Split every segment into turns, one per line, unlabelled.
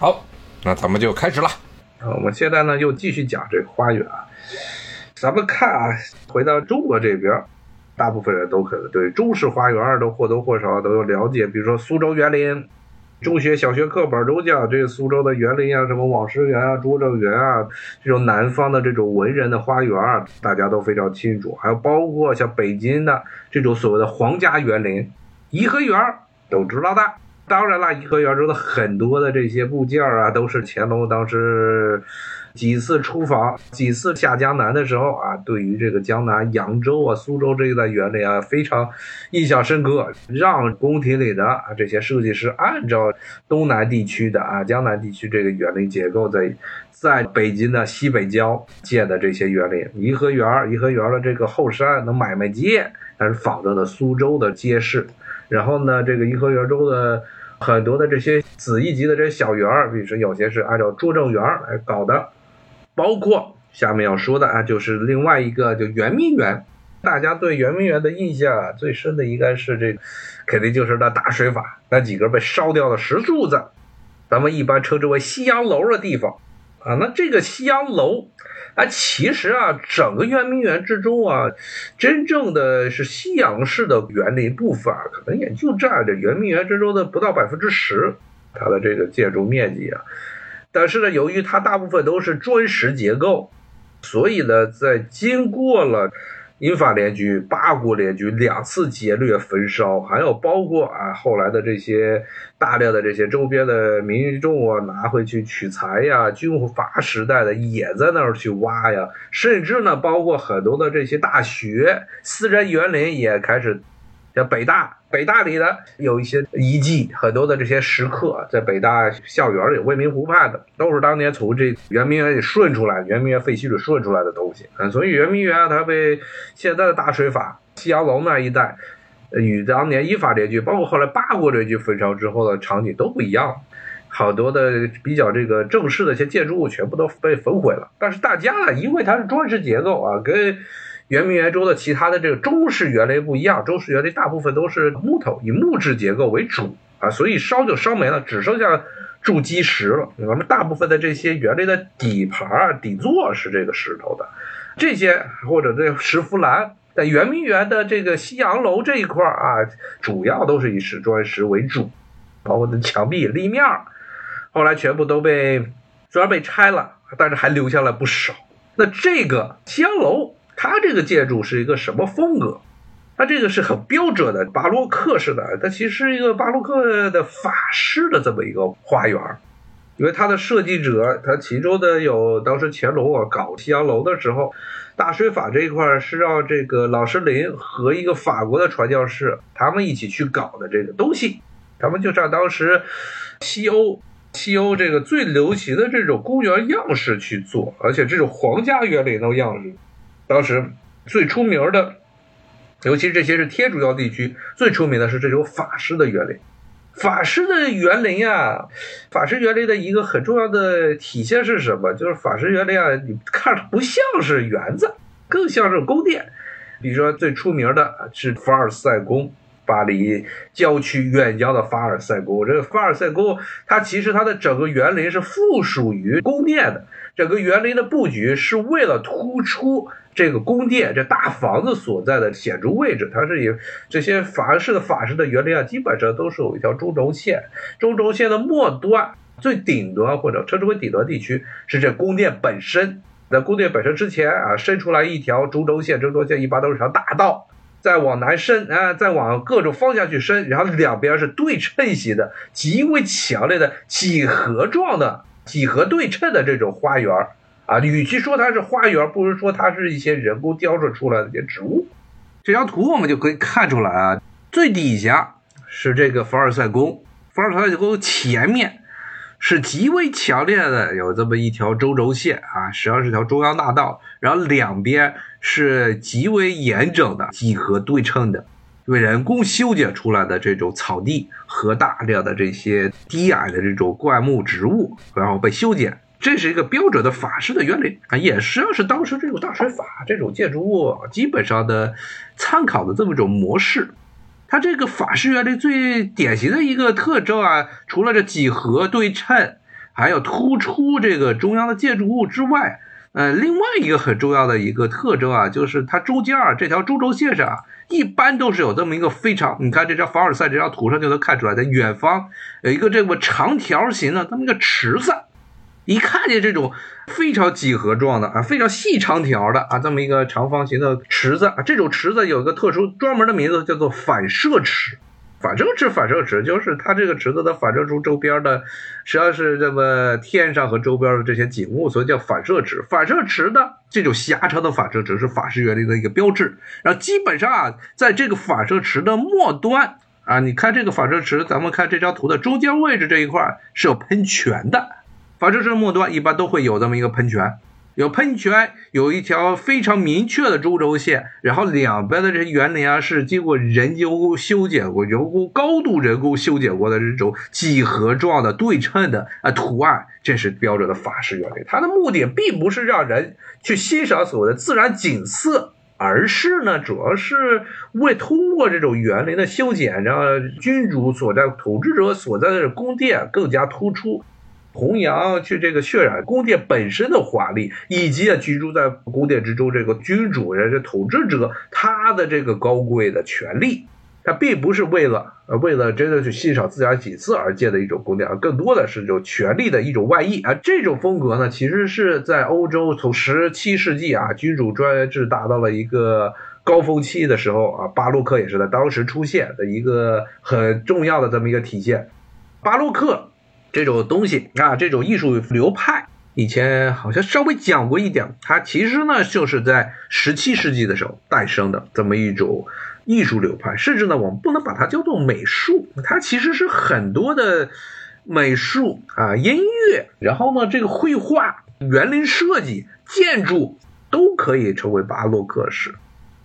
好，那咱们就开始了。
啊，我们现在呢又继续讲这个花园啊。咱们看啊，回到中国这边，大部分人都可能对中式花园都或多或少都有了解。比如说苏州园林，中学、小学课本中讲这苏州的园林啊，什么网师园啊、拙政园啊，这种南方的这种文人的花园啊，大家都非常清楚。还有包括像北京的这种所谓的皇家园林，颐和园都知道的。当然了，颐和园中的很多的这些部件啊，都是乾隆当时。几次出访，几次下江南的时候啊，对于这个江南扬州啊、苏州这一带园林啊，非常印象深刻，让宫廷里的啊这些设计师按照东南地区的啊江南地区这个园林结构，在在北京的西北郊建的这些园林，颐和园，颐和园的这个后山的买卖街，它是仿照的苏州的街市，然后呢，这个颐和园中的很多的这些子一级的这些小园儿，比如说有些是按照拙政园来搞的。包括下面要说的啊，就是另外一个就圆明园，大家对圆明园的印象啊最深的应该是这个，肯定就是那大水法那几根被烧掉的石柱子，咱们一般称之为西洋楼的地方啊。那这个西洋楼啊，其实啊，整个圆明园之中啊，真正的是西洋式的园林部分啊，可能也就占着圆明园之中的不到百分之十，它的这个建筑面积啊。但是呢，由于它大部分都是砖石结构，所以呢，在经过了英法联军、八国联军两次劫掠、焚烧，还有包括啊后来的这些大量的这些周边的民众啊拿回去取材呀，军阀时代的也在那儿去挖呀，甚至呢，包括很多的这些大学、私人园林也开始。北大，北大里的有一些遗迹，很多的这些石刻，在北大校园里，未名湖畔的，都是当年从这圆明园里顺出来，圆明园废墟里顺出来的东西。嗯，所以圆明园它被现在的大水法、西洋楼那一带，与当年依法联军，包括后来八国联军焚烧之后的场景都不一样。好多的比较这个正式的一些建筑物全部都被焚毁了。但是大家呢，因为它是砖石结构啊，跟圆明园中的其他的这个中式园林不一样，中式园林大部分都是木头，以木质结构为主啊，所以烧就烧没了，只剩下筑基石了。我们大部分的这些园林的底盘、底座是这个石头的，这些或者这石斛栏，在圆明园的这个西洋楼这一块啊，主要都是以石砖石为主，包括的墙壁、立面，后来全部都被虽然被拆了，但是还留下了不少。那这个西洋楼。它这个建筑是一个什么风格？它这个是很标准的巴洛克式的，它其实是一个巴洛克的法式的这么一个花园。因为它的设计者，他其中的有当时乾隆啊搞西洋楼的时候，大水法这一块是让这个老师林和一个法国的传教士他们一起去搞的这个东西。他们就照当时西欧西欧这个最流行的这种公园样式去做，而且这种皇家园林的样式。当时最出名的，尤其这些是天主教地区最出名的是这种法式的园林。法式的园林啊，法式园林的一个很重要的体现是什么？就是法式园林啊，你看着不像是园子，更像是宫殿。比如说最出名的是凡尔赛宫，巴黎郊区远郊的凡尔赛宫。这个凡尔赛宫，它其实它的整个园林是附属于宫殿的，整个园林的布局是为了突出。这个宫殿，这大房子所在的显著位置，它是以这些法式的法式的园林啊，基本上都是有一条中轴线，中轴线的末端最顶端或者称之为顶端地区是这宫殿本身。在宫殿本身之前啊，伸出来一条中轴线，中轴线一般都是条大道，再往南伸啊，再往各种方向去伸，然后两边是对称型的，极为强烈的几何状的几何对称的这种花园。啊，与其说它是花园，不如说它是一些人工雕塑出来的一些植物。这张图我们就可以看出来啊，最底下是这个凡尔赛宫，凡尔赛宫前面是极为强烈的有这么一条中轴线啊，实际上是条中央大道，然后两边是极为严整的几何对称的，因为人工修剪出来的这种草地和大量的这些低矮的这种灌木植物，然后被修剪。这是一个标准的法式的园林啊，也实际上是当时这种大水法这种建筑物基本上的参考的这么一种模式。它这个法式园林最典型的一个特征啊，除了这几何对称，还有突出这个中央的建筑物之外，呃，另外一个很重要的一个特征啊，就是它中间啊这条中轴线上啊，一般都是有这么一个非常，你看这张凡尔赛这张图上就能看出来，在远方有一个这么长条形的这么一个池子。一看见这种非常几何状的啊，非常细长条的啊，这么一个长方形的池子啊，这种池子有个特殊专门的名字，叫做反射池。反正池反射池，就是它这个池子的反射出周边的，实际上是这么天上和周边的这些景物，所以叫反射池。反射池的这种狭长的反射池是法式园林的一个标志。然后基本上啊，在这个反射池的末端啊，你看这个反射池，咱们看这张图的中间位置这一块是有喷泉的。反射池末端一般都会有这么一个喷泉，有喷泉，有一条非常明确的中轴线，然后两边的这些园林啊是经过人工修剪过、人工高度人工修剪过的这种几何状的对称的啊图案，这是标准的法式园林。它的目的并不是让人去欣赏所谓的自然景色，而是呢，主要是为通过这种园林的修剪，让君主所在、统治者所在的宫殿更加突出。弘扬去这个渲染宫殿本身的华丽，以及啊居住在宫殿之中这个君主人这统治者他的这个高贵的权利，他并不是为了为了真的去欣赏自然景色而建的一种宫殿，而更多的是这种权力的一种外溢啊。这种风格呢，其实是在欧洲从十七世纪啊君主专制达到了一个高峰期的时候啊，巴洛克也是在当时出现的一个很重要的这么一个体现，巴洛克。这种东西啊，这种艺术流派，以前好像稍微讲过一点。它其实呢，就是在十七世纪的时候诞生的这么一种艺术流派。甚至呢，我们不能把它叫做美术，它其实是很多的美术啊、音乐，然后呢，这个绘画、园林设计、建筑都可以称为巴洛克式。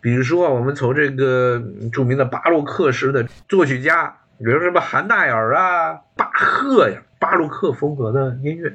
比如说，我们从这个著名的巴洛克式的作曲家。比如什么韩奈尔啊、巴赫呀，巴洛克风格的音乐，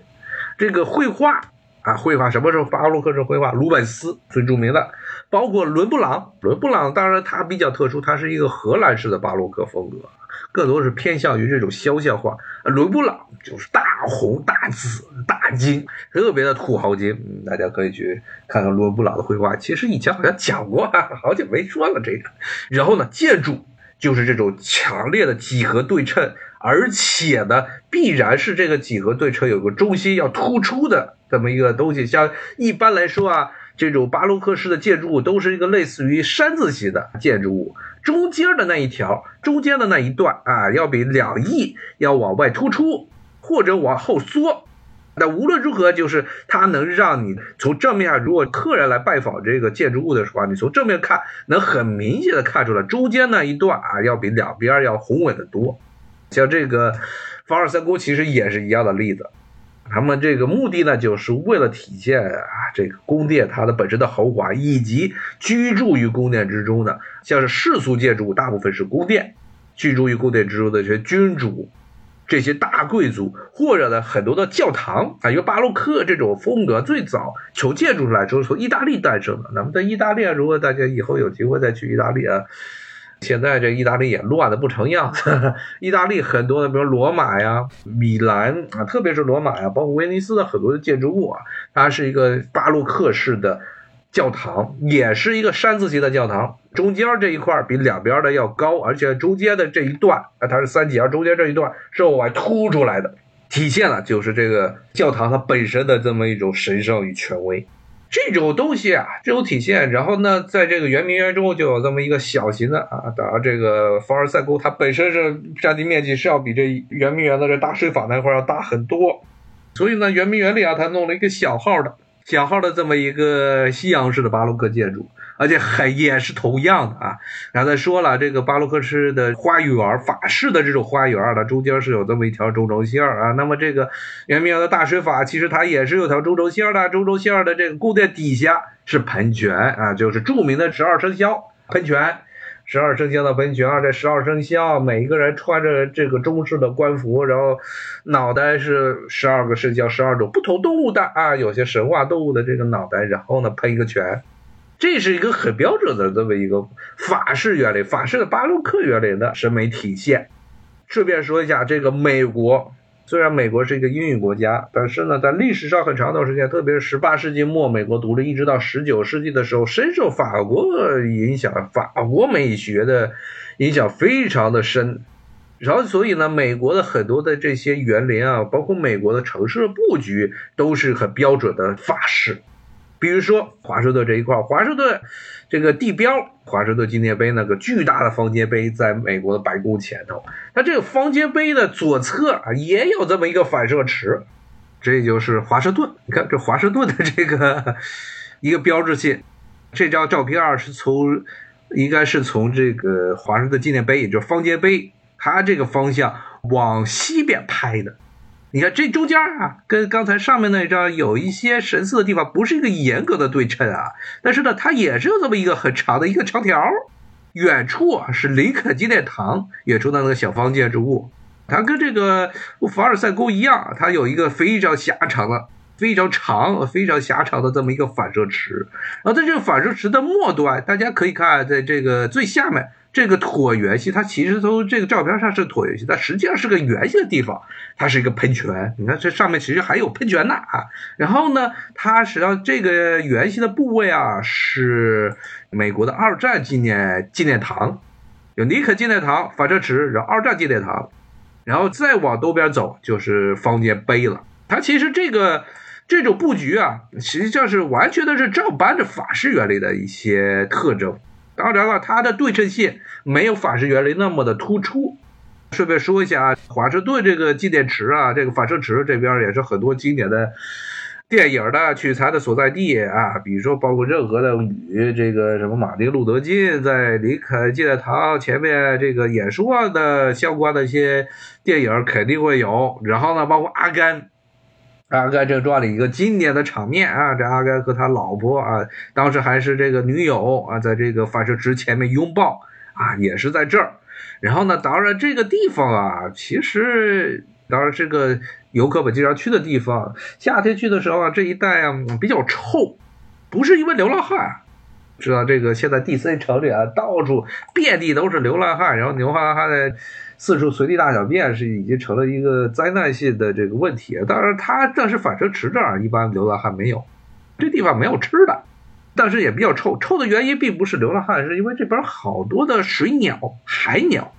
这个绘画啊，绘画什么时候巴洛克式绘画？鲁本斯最著名的，包括伦布朗。伦布朗当然他比较特殊，他是一个荷兰式的巴洛克风格，更多是偏向于这种肖像画。伦布朗就是大红大紫大金，特别的土豪金。大家可以去看看伦布朗的绘画，其实以前好像讲过，好久没说了这个。然后呢，建筑。就是这种强烈的几何对称，而且呢，必然是这个几何对称有个中心要突出的这么一个东西。像一般来说啊，这种巴洛克式的建筑物都是一个类似于山字形的建筑物，中间的那一条，中间的那一段啊，要比两翼要往外突出，或者往后缩。那无论如何，就是它能让你从正面，如果客人来拜访这个建筑物的时候，你从正面看，能很明显的看出来，中间那一段啊，要比两边要宏伟的多。像这个凡尔赛宫其实也是一样的例子。他们这个目的呢，就是为了体现啊，这个宫殿它的本身的豪华，以及居住于宫殿之中的，像是世俗建筑物，大部分是宫殿，居住于宫殿之中的这些君主。这些大贵族，或者呢很多的教堂啊，因为巴洛克这种风格最早从建筑来说从意大利诞生的。那么在意大利，如果大家以后有机会再去意大利啊，现在这意大利也乱的不成样子。意大利很多的，比如罗马呀、米兰啊，特别是罗马呀，包括威尼斯的很多的建筑物啊，它是一个巴洛克式的。教堂也是一个山字形的教堂，中间这一块比两边的要高，而且中间的这一段啊，它是三节，中间这一段是往外凸出来的，体现了就是这个教堂它本身的这么一种神圣与权威。这种东西啊，这种体现，然后呢，在这个圆明园中就有这么一个小型的啊，当然这个凡尔赛宫它本身是占地面积是要比这圆明园的这大水坊那块要大很多，所以呢，圆明园里啊，它弄了一个小号的。小号的这么一个西洋式的巴洛克建筑，而且还也是同样的啊。刚才说了，这个巴洛克式的花园，法式的这种花园它中间是有这么一条中轴线啊。那么这个圆明园的大水法，其实它也是有条中轴线的。中轴线的这个宫殿底下是喷泉啊，就是著名的十二生肖喷泉。十二生肖的喷泉啊，这十二生肖每一个人穿着这个中式的官服，然后脑袋是十二个生肖，十二种不同动物的啊，有些神话动物的这个脑袋，然后呢喷一个泉，这是一个很标准的这么一个法式园林，法式的巴洛克园林的审美体现。顺便说一下，这个美国。虽然美国是一个英语国家，但是呢，在历史上很长一段时间，特别是十八世纪末美国独立，一直到十九世纪的时候，深受法国影响，法国美学的影响非常的深。然后，所以呢，美国的很多的这些园林啊，包括美国的城市布局，都是很标准的法式。比如说华盛顿这一块，华盛顿这个地标华盛顿纪念碑那个巨大的方尖碑，在美国的白宫前头。它这个方尖碑的左侧啊，也有这么一个反射池，这就是华盛顿。你看这华盛顿的这个一个标志性。这张照片啊，是从应该是从这个华盛顿纪念碑，也就是方尖碑，它这个方向往西边拍的。你看这中间啊，跟刚才上面那张有一些神似的地方，不是一个严格的对称啊。但是呢，它也是有这么一个很长的一个长条。远处啊是林肯纪念堂，远处的那个小方建筑物，它跟这个凡尔赛宫一样，它有一个非常狭长的、非常长、非常狭长的这么一个反射池。然后在这个反射池的末端，大家可以看，在这个最下面。这个椭圆形，它其实从这个照片上是椭圆形，但实际上是个圆形的地方，它是一个喷泉。你看这上面其实还有喷泉呢啊。然后呢，它实际上这个圆形的部位啊，是美国的二战纪念纪念堂，有尼克纪念堂、反射池，然后二战纪念堂，然后再往东边走就是方尖碑了。它其实这个这种布局啊，实际上是完全的是照搬着法式园林的一些特征。当然了，它的对称性没有法式园林那么的突出。顺便说一下啊，华盛顿这个纪念池啊，这个反射池这边也是很多经典的电影的取材的所在地啊。比如说，包括任何的与这个什么马丁路德金在林肯纪念堂前面这个演说的相关的一些电影肯定会有。然后呢，包括阿甘。阿甘正传里一个经典的场面啊，这阿甘和他老婆啊，当时还是这个女友啊，在这个发射池前面拥抱啊，也是在这儿。然后呢，当然这个地方啊，其实当然这个游客们经常去的地方，夏天去的时候啊，这一带啊比较臭，不是因为流浪汉，知道这个现在 DC 城里啊，到处遍地都是流浪汉，然后流浪汉的。四处随地大小便是已经成了一个灾难性的这个问题。当然，它但是反射池这儿一般流浪汉没有，这地方没有吃的，但是也比较臭。臭的原因并不是流浪汉，是因为这边好多的水鸟、海鸟。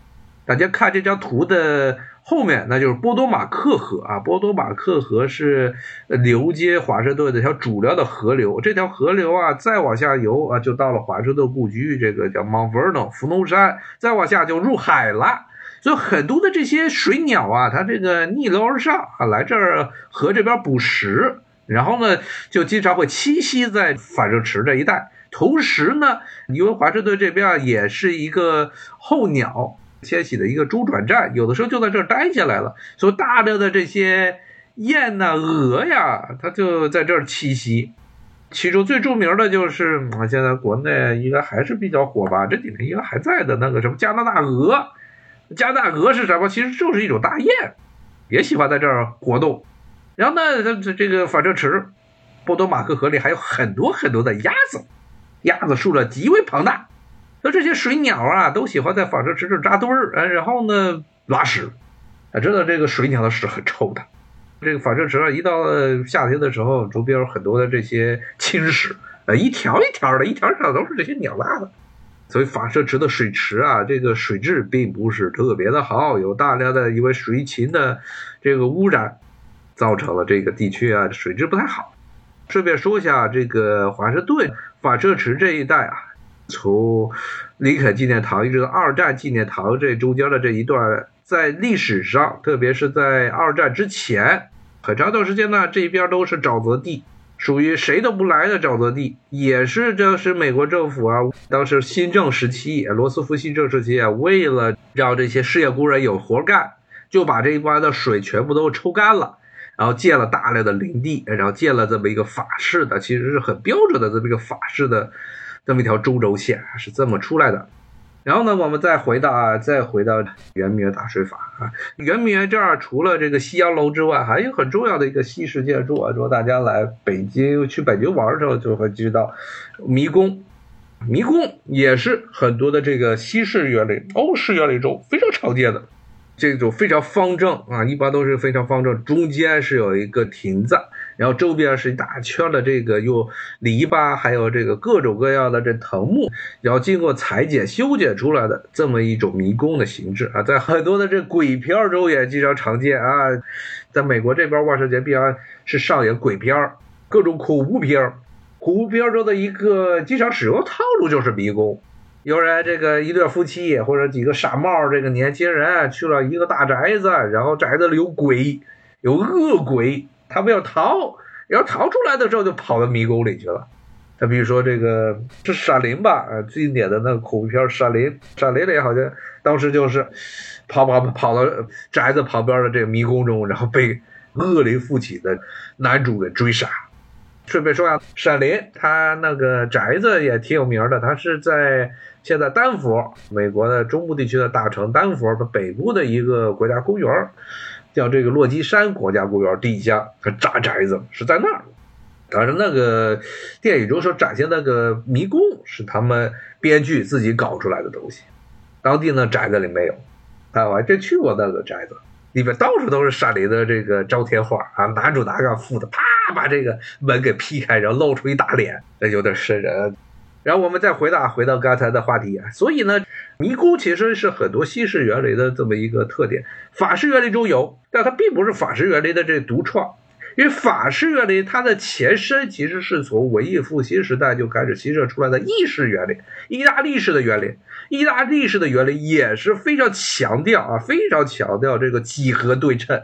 大家看这张图的后面，那就是波多马克河啊。波多马克河是流接华盛顿的一条主要的河流。这条河流啊，再往下游啊，就到了华盛顿故居，这个叫 Mount Vernon 福农山。再往下就入海了。所以很多的这些水鸟啊，它这个逆流而上啊，来这儿河这边捕食，然后呢，就经常会栖息在反射池这一带。同时呢，因为华盛顿这边啊也是一个候鸟迁徙的一个中转站，有的时候就在这儿待下来了。所以大量的这些雁呐、鹅呀，它就在这儿栖息。其中最著名的就是啊现在国内应该还是比较火吧，这几年应该还在的那个什么加拿大鹅。加拿大鹅是什么？其实就是一种大雁，也喜欢在这儿活动。然后呢，这这个反射池，波多马克河里还有很多很多的鸭子，鸭子数量极为庞大。那这些水鸟啊，都喜欢在反射池这扎堆儿，然后呢拉屎。啊，知道这个水鸟的屎很臭的。这个反射池啊，一到夏天的时候，周边有很多的这些青屎，呃，一条一条的，一条一条都是这些鸟拉的。所以反射池的水池啊，这个水质并不是特别的好，有大量的因为水禽的这个污染，造成了这个地区啊水质不太好。顺便说一下，这个华盛顿反射池这一带啊，从林肯纪念堂一直到二战纪念堂这中间的这一段，在历史上，特别是在二战之前很长一段时间呢，这边都是沼泽地。属于谁都不来的沼泽地，也是这是美国政府啊，当时新政时期，罗斯福新政时期啊，为了让这些失业工人有活干，就把这一关的水全部都抽干了，然后建了大量的林地，然后建了这么一个法式的，其实是很标准的这么一个法式的这么一条中轴线，是这么出来的。然后呢，我们再回到啊，再回到圆明园大水法啊。圆明园这儿除了这个西洋楼之外，还有很重要的一个西式建筑啊。如果大家来北京去北京玩的时候，就会知道迷宫。迷宫也是很多的这个西式园林、欧式园林中非常常见的。这种非常方正啊，一般都是非常方正，中间是有一个亭子，然后周边是一大圈的这个用篱笆，还有这个各种各样的这藤木，然后经过裁剪修剪出来的这么一种迷宫的形制啊，在很多的这鬼片中也经常常见啊，在美国这边万圣节必然是上演鬼片各种恐怖片恐怖片中的一个经常使用套路就是迷宫。有人这个一对夫妻或者几个傻帽这个年轻人去了一个大宅子，然后宅子里有鬼，有恶鬼，他们要逃，然后逃出来的时候就跑到迷宫里去了。他比如说这个是闪灵吧，啊，最经典的那个恐怖片《闪灵》，闪灵里好像当时就是跑跑跑到宅子旁边的这个迷宫中，然后被恶灵附体的男主给追杀。顺便说下，闪灵他那个宅子也挺有名的，它是在现在丹佛，美国的中部地区的大城丹佛的北部的一个国家公园，叫这个落基山国家公园底下扎宅子，是在那儿。当然，那个电影中所展现那个迷宫是他们编剧自己搞出来的东西，当地那宅子里没有。啊，我还真去过那个宅子，里面到处都是山里的这个招贴画啊，男主拿个斧子，啪。把这个门给劈开，然后露出一大脸，那有点瘆人。然后我们再回答回到刚才的话题啊，所以呢，迷宫其实是很多西式园林的这么一个特点，法式园林中有，但它并不是法式园林的这独创，因为法式园林它的前身其实是从文艺复兴时代就开始新设出来的意式园林，意大利式的园林，意大利式的园林也是非常强调啊，非常强调这个几何对称。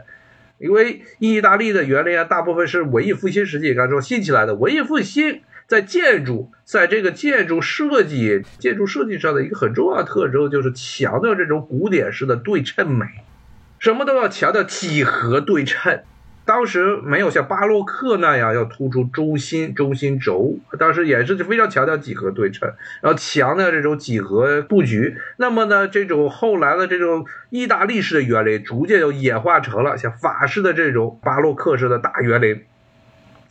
因为意大利的园林啊，大部分是文艺复兴时期刚说兴起来的。文艺复兴在建筑，在这个建筑设计、建筑设计上的一个很重要的特征，就是强调这种古典式的对称美，什么都要强调几何对称。当时没有像巴洛克那样要突出中心中心轴，当时也是非常强调几何对称，然后强调这种几何布局。那么呢，这种后来的这种意大利式的园林，逐渐就演化成了像法式的这种巴洛克式的大园林，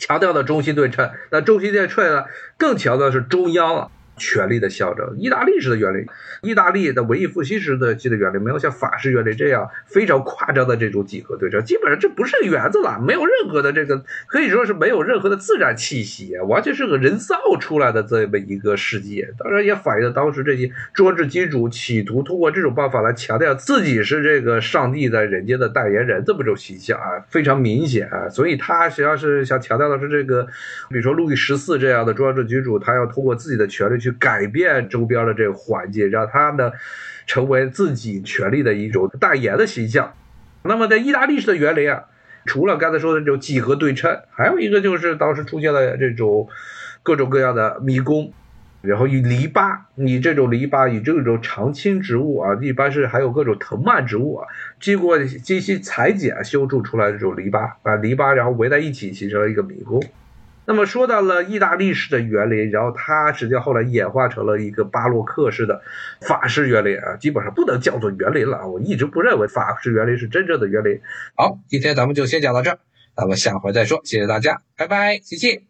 强调的中心对称。那中心对称呢，更强调的是中央了。权力的象征，意大利式的园林，意大利的文艺复兴时期的园林没有像法式园林这样非常夸张的这种几何对称，基本上这不是园子了，没有任何的这个可以说是没有任何的自然气息，完全是个人造出来的这么一个世界。当然也反映了当时这些专制君主企图通过这种办法来强调自己是这个上帝在人间的代言人这么种形象啊，非常明显啊。所以他实际上是想强调的是这个，比如说路易十四这样的专制君主，他要通过自己的权力去。改变周边的这个环境，让他呢成为自己权力的一种代言的形象。那么在意大利式的园林啊，除了刚才说的这种几何对称，还有一个就是当时出现了这种各种各样的迷宫，然后以篱笆，以这种篱笆，以这种常青植物啊，一般是还有各种藤蔓植物啊，经过精心裁剪修筑出来这种篱笆啊，篱笆然后围在一起形成了一个迷宫。那么说到了意大利式的园林，然后它实际上后来演化成了一个巴洛克式的法式园林啊，基本上不能叫做园林了。我一直不认为法式园林是真正的园林。好，今天咱们就先讲到这儿，咱们下回再说。谢谢大家，拜拜，谢谢。